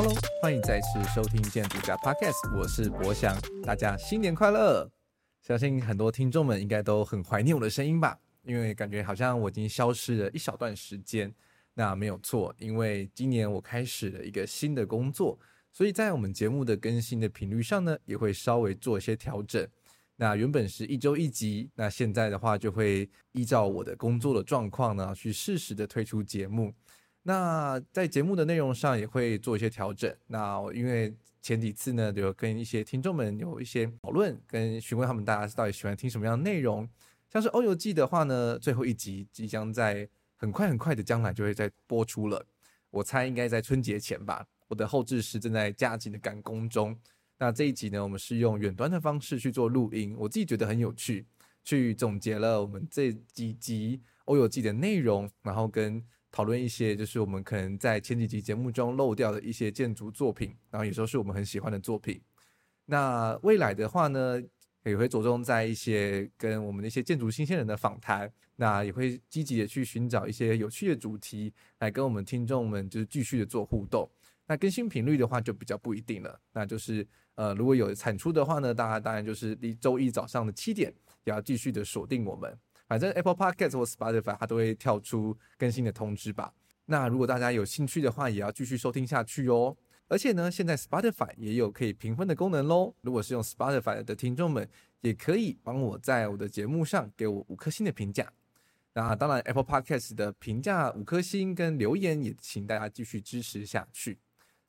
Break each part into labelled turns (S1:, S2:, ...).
S1: Hello，欢迎再次收听建筑家 Podcast，我是博翔，大家新年快乐！相信很多听众们应该都很怀念我的声音吧，因为感觉好像我已经消失了一小段时间。那没有错，因为今年我开始了一个新的工作，所以在我们节目的更新的频率上呢，也会稍微做一些调整。那原本是一周一集，那现在的话就会依照我的工作的状况呢，去适时的推出节目。那在节目的内容上也会做一些调整。那因为前几次呢，有跟一些听众们有一些讨论，跟询问他们大家到底喜欢听什么样的内容。像是《欧游记》的话呢，最后一集即将在很快很快的将来就会再播出了。我猜应该在春节前吧。我的后制师正在加紧的赶工中。那这一集呢，我们是用远端的方式去做录音，我自己觉得很有趣，去总结了我们这几集《欧游记》的内容，然后跟。讨论一些就是我们可能在前几集节目中漏掉的一些建筑作品，然后有时候是我们很喜欢的作品。那未来的话呢，也会着重在一些跟我们的一些建筑新鲜人的访谈，那也会积极的去寻找一些有趣的主题来跟我们听众们就是继续的做互动。那更新频率的话就比较不一定了，那就是呃如果有产出的话呢，大家当然就是离周一早上的七点也要继续的锁定我们。反正 Apple Podcast 或 Spotify 它都会跳出更新的通知吧。那如果大家有兴趣的话，也要继续收听下去哦。而且呢，现在 Spotify 也有可以评分的功能喽。如果是用 Spotify 的听众们，也可以帮我在我的节目上给我五颗星的评价。那当然，Apple Podcast 的评价五颗星跟留言也请大家继续支持下去。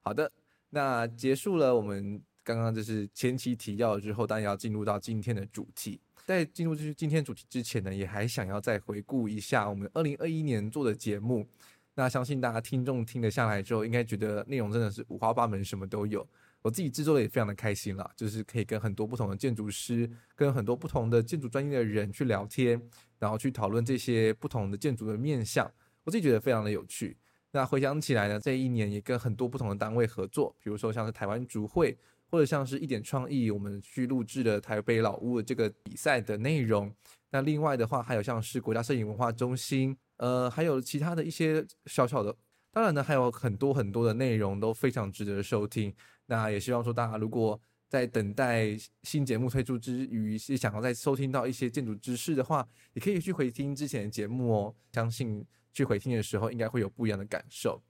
S1: 好的，那结束了我们刚刚就是前期提要之后，当然要进入到今天的主题。在进入就是今天主题之前呢，也还想要再回顾一下我们二零二一年做的节目。那相信大家听众听得下来之后，应该觉得内容真的是五花八门，什么都有。我自己制作的也非常的开心啦，就是可以跟很多不同的建筑师，跟很多不同的建筑专业的人去聊天，然后去讨论这些不同的建筑的面向。我自己觉得非常的有趣。那回想起来呢，这一年也跟很多不同的单位合作，比如说像是台湾竹会。或者像是一点创意，我们去录制了台北老屋的这个比赛的内容。那另外的话，还有像是国家摄影文化中心，呃，还有其他的一些小小的，当然呢，还有很多很多的内容都非常值得收听。那也希望说，大家如果在等待新节目推出之余，是想要再收听到一些建筑知识的话，也可以去回听之前的节目哦。相信去回听的时候，应该会有不一样的感受。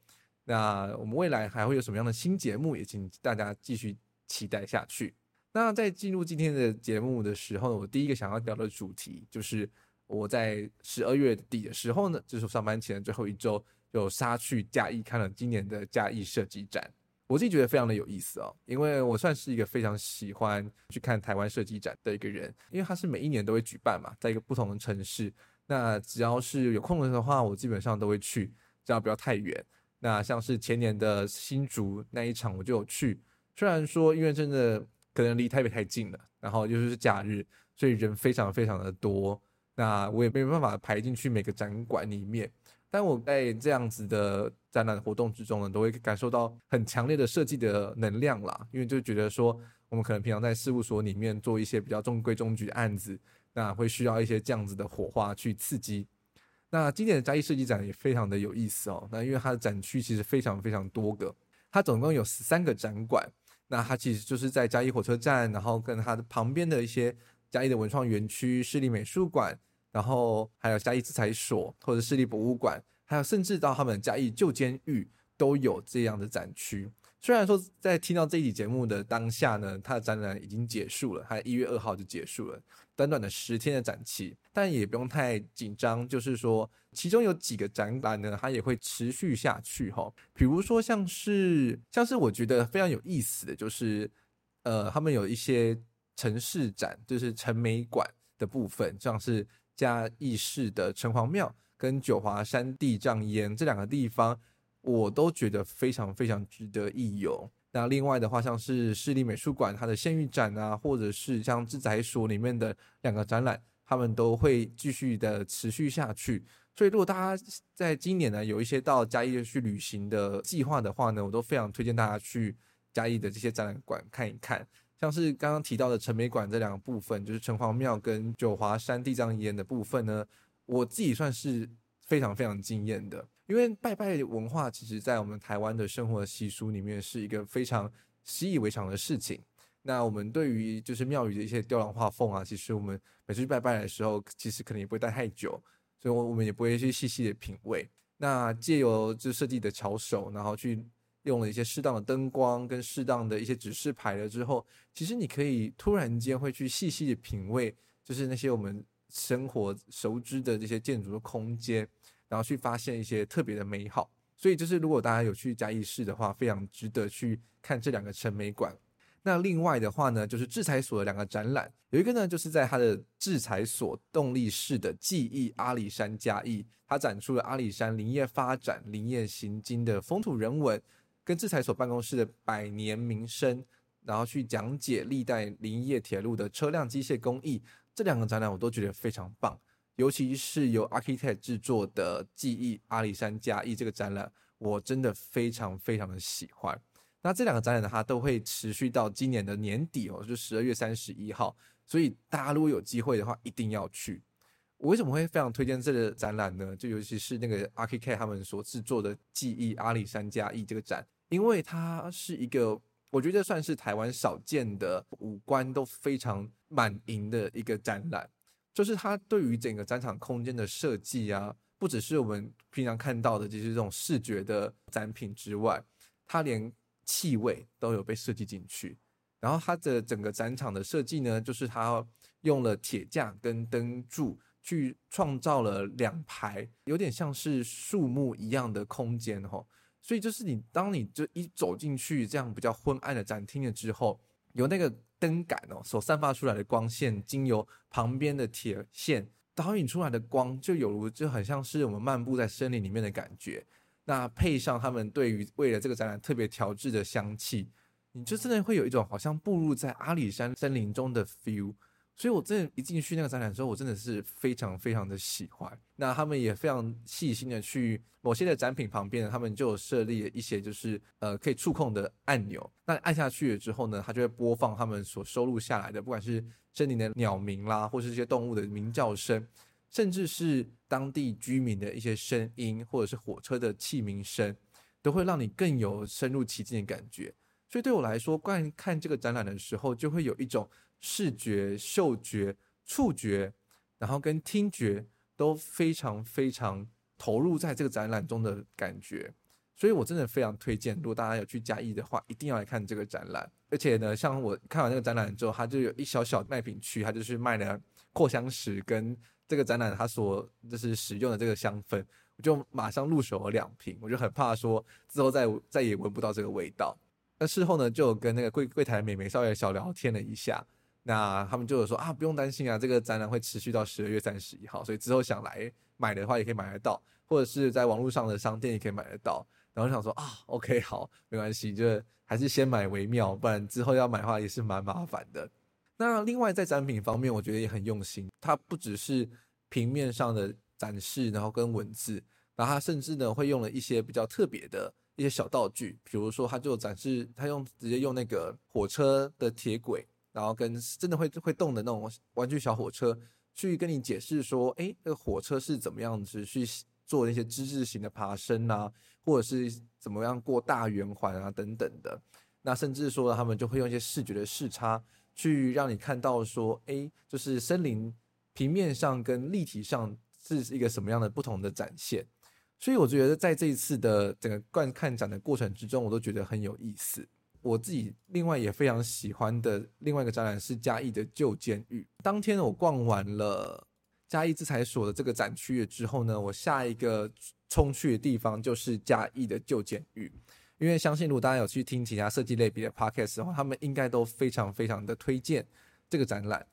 S1: 那我们未来还会有什么样的新节目，也请大家继续。期待下去。那在进入今天的节目的时候，我第一个想要聊的主题就是我在十二月底的时候呢，就是上班前的最后一周，有杀去嘉义看了今年的嘉义设计展。我自己觉得非常的有意思哦，因为我算是一个非常喜欢去看台湾设计展的一个人，因为它是每一年都会举办嘛，在一个不同的城市。那只要是有空的话，我基本上都会去，只要不要太远。那像是前年的新竹那一场，我就有去。虽然说，因为真的可能离台北太近了，然后又是假日，所以人非常非常的多，那我也没有办法排进去每个展馆里面。但我在这样子的展览活动之中呢，都会感受到很强烈的设计的能量啦。因为就觉得说，我们可能平常在事务所里面做一些比较中规中矩的案子，那会需要一些这样子的火花去刺激。那今年的嘉义设计展也非常的有意思哦。那因为它的展区其实非常非常多个，它总共有十三个展馆。那它其实就是在嘉义火车站，然后跟它的旁边的一些嘉义的文创园区、市立美术馆，然后还有嘉义制裁所或者市立博物馆，还有甚至到他们嘉义旧监狱都有这样的展区。虽然说在听到这一集节目的当下呢，它的展览已经结束了，它一月二号就结束了，短短的十天的展期，但也不用太紧张，就是说其中有几个展览呢，它也会持续下去哈。比如说像是像是我觉得非常有意思的就是，呃，他们有一些城市展，就是城美馆的部分，像是嘉义市的城隍庙跟九华山地藏庵这两个地方。我都觉得非常非常值得一游。那另外的话，像是市立美术馆它的县域展啊，或者是像制材所里面的两个展览，他们都会继续的持续下去。所以，如果大家在今年呢有一些到嘉义去旅行的计划的话呢，我都非常推荐大家去嘉义的这些展览馆看一看。像是刚刚提到的城美馆这两个部分，就是城隍庙跟九华山地藏岩的部分呢，我自己算是非常非常惊艳的。因为拜拜文化其实在我们台湾的生活习俗里面是一个非常习以为常的事情。那我们对于就是庙宇的一些雕梁画凤啊，其实我们每次去拜拜的时候，其实可能也不会待太久，所以我我们也不会去细细的品味。那借由就设计的巧手，然后去用了一些适当的灯光跟适当的一些指示牌了之后，其实你可以突然间会去细细的品味，就是那些我们生活熟知的这些建筑的空间，然后去发现一些特别的美好。所以就是如果大家有去嘉义市的话，非常值得去看这两个陈美馆。那另外的话呢，就是制材所的两个展览，有一个呢，就是在它的制材所动力室的记忆阿里山嘉义，它展出了阿里山林业发展、林业行经的风土人文，跟制材所办公室的百年名声，然后去讲解历代林业铁路的车辆机械工艺，这两个展览我都觉得非常棒，尤其是由 Architect 制作的记忆阿里山加一这个展览，我真的非常非常的喜欢。那这两个展览呢，它都会持续到今年的年底哦，就十二月三十一号。所以大家如果有机会的话，一定要去。我为什么会非常推荐这个展览呢？就尤其是那个 Architect 他们所制作的记忆阿里山加一这个展，因为它是一个我觉得算是台湾少见的五官都非常满盈的一个展览。就是它对于整个展场空间的设计啊，不只是我们平常看到的就是这种视觉的展品之外，它连气味都有被设计进去，然后它的整个展场的设计呢，就是它用了铁架跟灯柱去创造了两排有点像是树木一样的空间吼，所以就是你当你就一走进去这样比较昏暗的展厅了之后，有那个灯杆哦所散发出来的光线，经由旁边的铁线导引出来的光，就有如就很像是我们漫步在森林里面的感觉。那配上他们对于为了这个展览特别调制的香气，你就真的会有一种好像步入在阿里山森林中的 feel。所以我真的，一进去那个展览之后，我真的是非常非常的喜欢。那他们也非常细心的去某些的展品旁边，他们就设立了一些就是呃可以触控的按钮。那按下去了之后呢，它就会播放他们所收录下来的，不管是森林的鸟鸣啦，或是这些动物的鸣叫声。甚至是当地居民的一些声音，或者是火车的气鸣声，都会让你更有深入其境的感觉。所以对我来说，观看这个展览的时候，就会有一种视觉、嗅觉、触觉，然后跟听觉都非常非常投入在这个展览中的感觉。所以我真的非常推荐，如果大家有去嘉义的话，一定要来看这个展览。而且呢，像我看完那个展览之后，它就有一小小卖品区，它就是卖的扩香石跟。这个展览它所就是使用的这个香氛，我就马上入手了两瓶，我就很怕说之后再再也闻不到这个味道。那事后呢，就跟那个柜柜台美眉稍微小聊天了一下，那他们就有说啊，不用担心啊，这个展览会持续到十二月三十一号，所以之后想来买的话也可以买得到，或者是在网络上的商店也可以买得到。然后想说啊，OK 好，没关系，就还是先买为妙，不然之后要买的话也是蛮麻烦的。那另外在展品方面，我觉得也很用心。它不只是平面上的展示，然后跟文字，然后它甚至呢会用了一些比较特别的一些小道具，比如说他就展示，他用直接用那个火车的铁轨，然后跟真的会会动的那种玩具小火车，去跟你解释说，哎，那个火车是怎么样子去做那些之字形的爬升啊，或者是怎么样过大圆环啊等等的。那甚至说他们就会用一些视觉的视差。去让你看到说，哎，就是森林平面上跟立体上是一个什么样的不同的展现，所以我觉得在这一次的整个观看展的过程之中，我都觉得很有意思。我自己另外也非常喜欢的另外一个展览是嘉义的旧监狱。当天我逛完了嘉义制裁所的这个展区之后呢，我下一个冲去的地方就是嘉义的旧监狱。因为相信，如果大家有去听其他设计类别的 podcast 的话，他们应该都非常非常的推荐这个展览。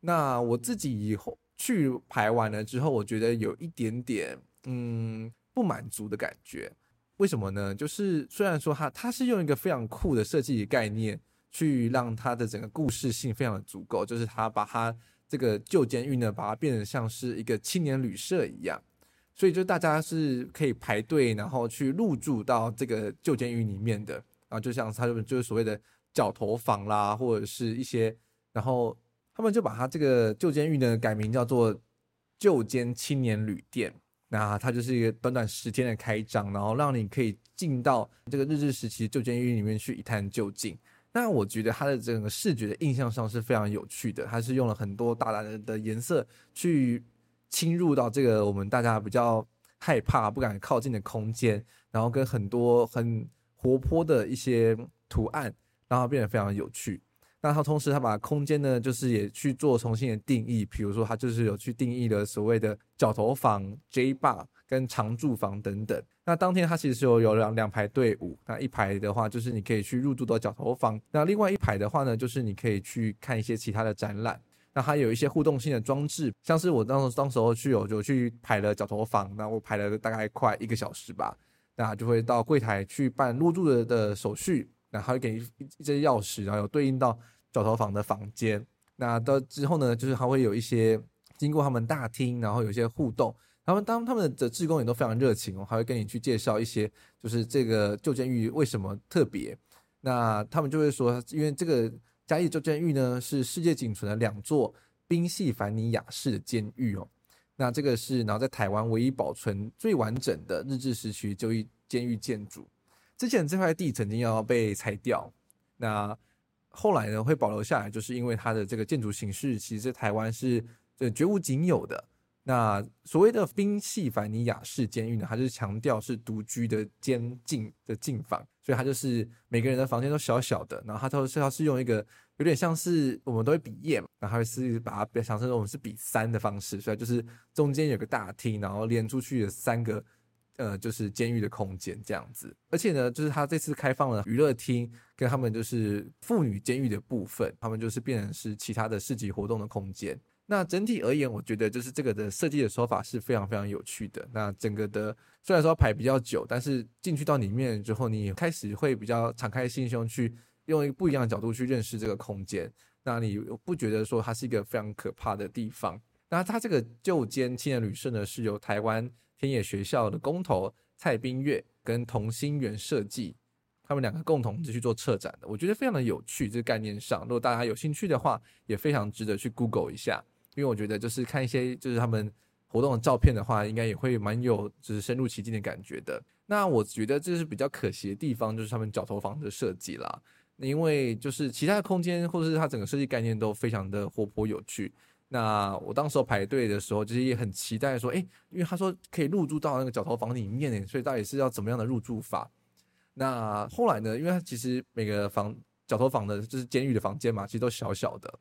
S1: 那我自己以后去排完了之后，我觉得有一点点嗯不满足的感觉。为什么呢？就是虽然说它它是用一个非常酷的设计概念去让它的整个故事性非常的足够，就是他把它这个旧监狱呢，把它变得像是一个青年旅社一样。所以就大家是可以排队，然后去入住到这个旧监狱里面的，然后就像他们就是所谓的角头房啦，或者是一些，然后他们就把他这个旧监狱呢改名叫做旧监青年旅店，那它就是一个短短十天的开张，然后让你可以进到这个日治时期旧监狱里面去一探究竟。那我觉得它的整个视觉的印象上是非常有趣的，它是用了很多大胆的颜色去侵入到这个我们大家比较害怕、不敢靠近的空间，然后跟很多很活泼的一些图案，让它变得非常有趣。那它同时，它把空间呢，就是也去做重新的定义，比如说它就是有去定义了所谓的角头房、J bar 跟常住房等等。那当天它其实是有有两两排队伍，那一排的话就是你可以去入住到角头房，那另外一排的话呢，就是你可以去看一些其他的展览。那它有一些互动性的装置，像是我当时当时候去有就去排了角头房，那我排了大概快一个小时吧，那就会到柜台去办入住的的手续，然后会给一一些钥匙，然后有对应到。角头房的房间，那到之后呢，就是还会有一些经过他们大厅，然后有一些互动。他们当他们的志工也都非常热情哦，还会跟你去介绍一些，就是这个旧监狱为什么特别。那他们就会说，因为这个嘉义旧监狱呢，是世界仅存的两座宾夕凡尼亚式的监狱哦。那这个是然后在台湾唯一保存最完整的日治时期旧监狱建筑。之前这块地曾经要被拆掉，那。后来呢，会保留下来，就是因为它的这个建筑形式，其实台湾是呃绝无仅有的。那所谓的宾夕凡尼亚式监狱呢，它就是强调是独居的监禁的禁房，所以它就是每个人的房间都小小的，然后它都是要是用一个有点像是我们都会比耶嘛，然后是把它想成我们是比三的方式，所以就是中间有个大厅，然后连出去的三个。呃，就是监狱的空间这样子，而且呢，就是他这次开放了娱乐厅，跟他们就是妇女监狱的部分，他们就是变成是其他的市集活动的空间。那整体而言，我觉得就是这个的设计的手法是非常非常有趣的。那整个的虽然说排比较久，但是进去到里面之后，你也开始会比较敞开心胸去用一个不一样的角度去认识这个空间。那你不觉得说它是一个非常可怕的地方？那它这个旧监青年旅社呢，是由台湾。天野学校的工头蔡冰月跟同心圆设计，他们两个共同去做策展的，我觉得非常的有趣。这个概念上，如果大家有兴趣的话，也非常值得去 Google 一下，因为我觉得就是看一些就是他们活动的照片的话，应该也会蛮有就是深入其境的感觉的。那我觉得这是比较可惜的地方，就是他们角头房的设计啦，因为就是其他的空间或者是它整个设计概念都非常的活泼有趣。那我当时候排队的时候，其实也很期待说，哎，因为他说可以入住到那个角头房里面，所以到底是要怎么样的入住法？那后来呢，因为他其实每个房角头房的，就是监狱的房间嘛，其实都小小的。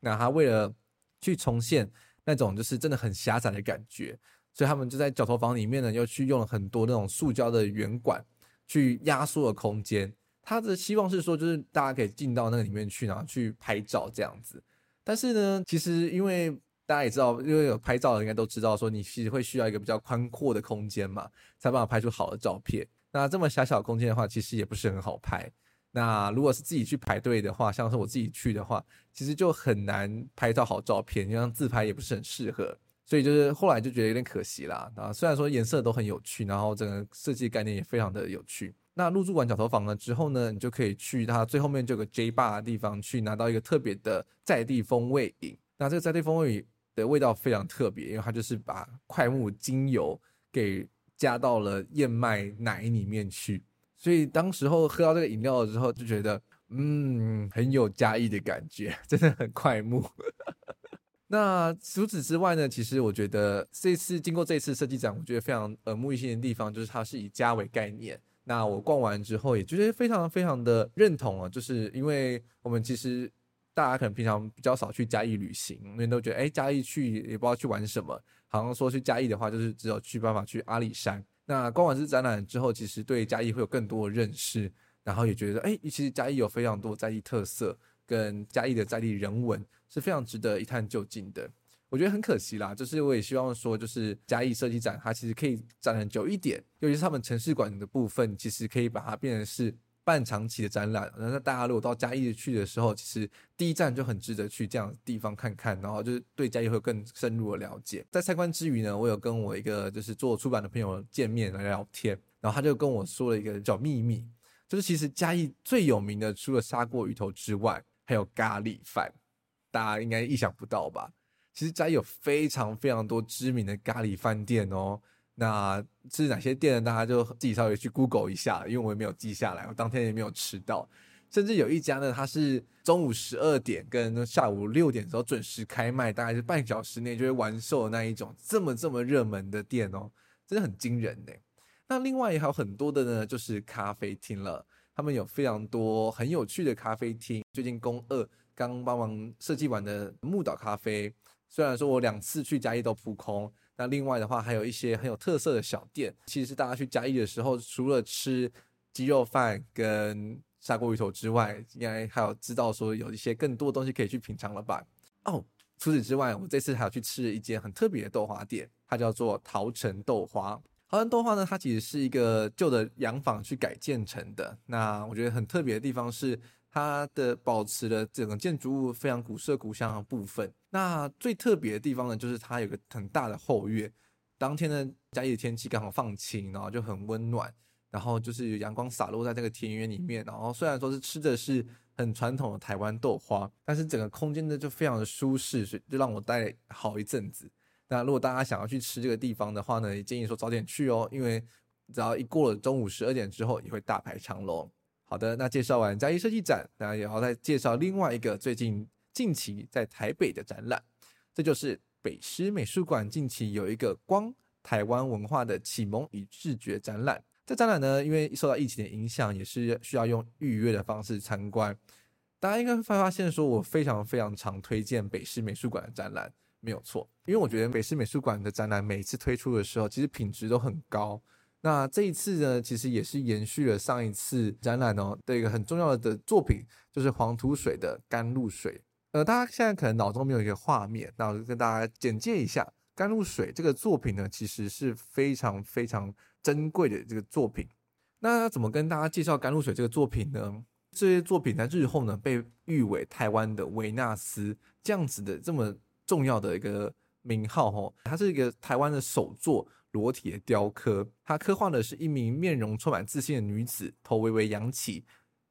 S1: 那他为了去重现那种就是真的很狭窄的感觉，所以他们就在角头房里面呢，又去用了很多那种塑胶的圆管去压缩了空间。他的希望是说，就是大家可以进到那个里面去，然后去拍照这样子。但是呢，其实因为大家也知道，因为有拍照的应该都知道，说你其实会需要一个比较宽阔的空间嘛，才办法拍出好的照片。那这么狭小空间的话，其实也不是很好拍。那如果是自己去排队的话，像是我自己去的话，其实就很难拍到好照片，因为自拍也不是很适合。所以就是后来就觉得有点可惜啦。啊，虽然说颜色都很有趣，然后整个设计概念也非常的有趣。那入住完角头房了之后呢，你就可以去它最后面这个 J bar 的地方去拿到一个特别的在地风味饮。那这个在地风味饮的味道非常特别，因为它就是把快木精油给加到了燕麦奶里面去，所以当时候喝到这个饮料的时候就觉得，嗯，很有嘉义的感觉，真的很快木。那除此之外呢，其实我觉得这次经过这次设计展，我觉得非常耳目一新的地方就是它是以家为概念。那我逛完之后，也觉得非常非常的认同啊，就是因为我们其实大家可能平常比较少去嘉义旅行，因为都觉得哎，嘉义去也不知道去玩什么，好像说去嘉义的话，就是只有去办法去阿里山。那逛完这展览之后，其实对嘉义会有更多的认识，然后也觉得哎，其实嘉义有非常多在地特色跟嘉义的在地人文是非常值得一探究竟的。我觉得很可惜啦，就是我也希望说，就是嘉义设计展，它其实可以展很久一点，尤其是他们城市馆的部分，其实可以把它变成是半长期的展览。那大家如果到嘉义去的时候，其实第一站就很值得去这样的地方看看，然后就是对嘉义会有更深入的了解。在参观之余呢，我有跟我一个就是做出版的朋友见面来聊天，然后他就跟我说了一个小秘密，就是其实嘉义最有名的除了砂锅鱼头之外，还有咖喱饭，大家应该意想不到吧？其实嘉义有非常非常多知名的咖喱饭店哦，那是哪些店呢？大家就自己稍微去 Google 一下，因为我也没有记下来，我当天也没有吃到。甚至有一家呢，它是中午十二点跟下午六点的时候准时开卖，大概是半小时内就会完售的那一种，这么这么热门的店哦，真的很惊人呢。那另外也还有很多的呢，就是咖啡厅了，他们有非常多很有趣的咖啡厅。最近攻二刚帮忙设计完的木岛咖啡，虽然说我两次去嘉义都扑空，那另外的话还有一些很有特色的小店，其实大家去嘉义的时候，除了吃鸡肉饭跟砂锅鱼头之外，应该还有知道说有一些更多东西可以去品尝了吧？哦，除此之外，我这次还要去吃一间很特别的豆花店，它叫做桃城豆花。桃城豆花呢，它其实是一个旧的洋房去改建成的。那我觉得很特别的地方是，它的保持了整个建筑物非常古色古香的部分。那最特别的地方呢，就是它有个很大的后院。当天呢，嘉义的天气刚好放晴，然后就很温暖。然后就是有阳光洒落在这个田园里面，然后虽然说是吃的是很传统的台湾豆花，但是整个空间呢就非常的舒适，所以就让我待好一阵子。那如果大家想要去吃这个地方的话呢，也建议说早点去哦，因为只要一过了中午十二点之后，也会大排长龙。好的，那介绍完嘉义设计展，大家也要再介绍另外一个最近近期在台北的展览，这就是北师美术馆近期有一个光台湾文化的启蒙与视觉展览。这展览呢，因为受到疫情的影响，也是需要用预约的方式参观。大家应该会发现，说我非常非常常推荐北师美术馆的展览，没有错。因为我觉得北师美术馆的展览每次推出的时候，其实品质都很高。那这一次呢，其实也是延续了上一次展览哦的一个很重要的作品，就是黄土水的甘露水。呃，大家现在可能脑中没有一个画面，那我就跟大家简介一下甘露水这个作品呢，其实是非常非常。珍贵的这个作品，那怎么跟大家介绍《甘露水》这个作品呢？这些作品在日后呢，被誉为台湾的维纳斯这样子的这么重要的一个名号哦。它是一个台湾的首作裸体的雕刻，它刻画的是一名面容充满自信的女子，头微微扬起，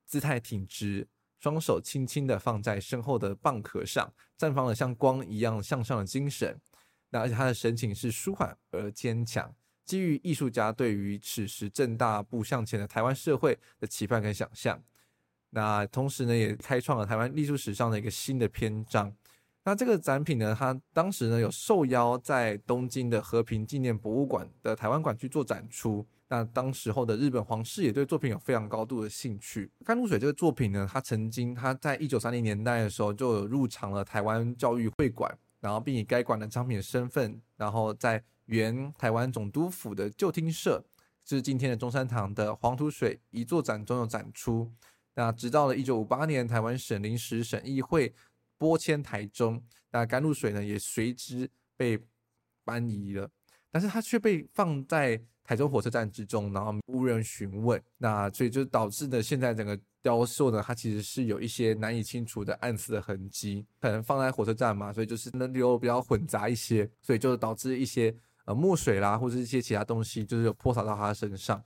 S1: 姿态挺直，双手轻轻的放在身后的蚌壳上，绽放了像光一样向上的精神。那而且她的神情是舒缓而坚强。基于艺术家对于此时正大步向前的台湾社会的期盼跟想象，那同时呢，也开创了台湾艺术史上的一个新的篇章。那这个展品呢，它当时呢有受邀在东京的和平纪念博物馆的台湾馆去做展出。那当时候的日本皇室也对作品有非常高度的兴趣。甘露水这个作品呢，它曾经它在一九三零年代的时候就有入藏了台湾教育会馆，然后并以该馆的商品的身份，然后在原台湾总督府的旧厅舍，就是今天的中山堂的黄土水遗作展中有展出。那直到了一九五八年，台湾省临时审议会拨迁台中，那甘露水呢也随之被搬移了，但是它却被放在台中火车站之中，然后无人询问。那所以就导致呢，现在整个雕塑呢，它其实是有一些难以清除的暗色的痕迹，可能放在火车站嘛，所以就是能流比较混杂一些，所以就导致一些。呃，墨水啦，或者一些其他东西，就是有泼洒到他身上。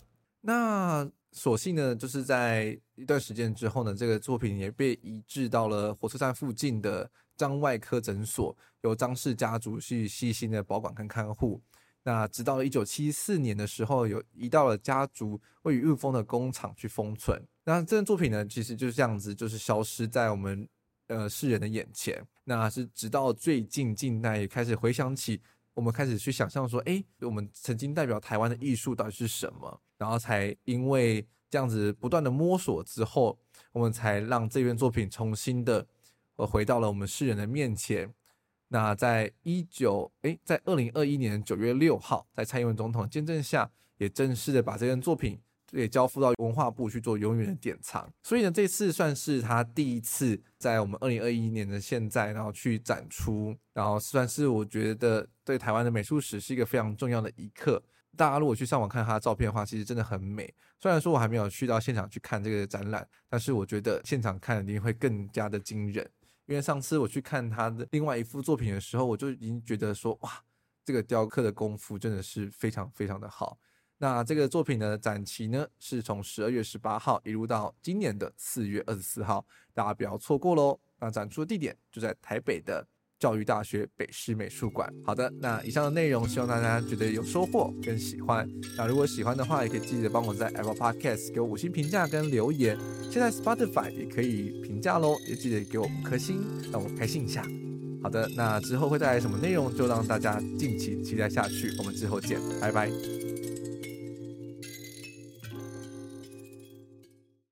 S1: 那所幸呢，就是在一段时间之后呢，这个作品也被移至到了火车站附近的张外科诊所，由张氏家族去细心的保管跟看护。那直到一九七四年的时候，有移到了家族位于雾峰的工厂去封存。那这件作品呢，其实就是这样子，就是消失在我们呃世人的眼前。那是直到最近近代也开始回想起。我们开始去想象说，哎，我们曾经代表台湾的艺术到底是什么？然后才因为这样子不断的摸索之后，我们才让这件作品重新的呃回到了我们世人的面前。那在一九哎，在二零二一年九月六号，在蔡英文总统见证下，也正式的把这件作品。也交付到文化部去做永远的典藏，所以呢，这次算是他第一次在我们二零二一年的现在，然后去展出，然后算是我觉得对台湾的美术史是一个非常重要的一刻。大家如果去上网看他的照片的话，其实真的很美。虽然说我还没有去到现场去看这个展览，但是我觉得现场看一定会更加的惊人。因为上次我去看他的另外一幅作品的时候，我就已经觉得说，哇，这个雕刻的功夫真的是非常非常的好。那这个作品的展期呢，是从十二月十八号一路到今年的四月二十四号，大家不要错过喽。那展出的地点就在台北的教育大学北师美术馆。好的，那以上的内容希望大家觉得有收获跟喜欢。那如果喜欢的话，也可以记得帮我在 Apple Podcast 给我五星评价跟留言。现在 Spotify 也可以评价喽，也记得给我五颗星，让我开心一下。好的，那之后会带来什么内容，就让大家敬请期待下去。我们之后见，拜拜。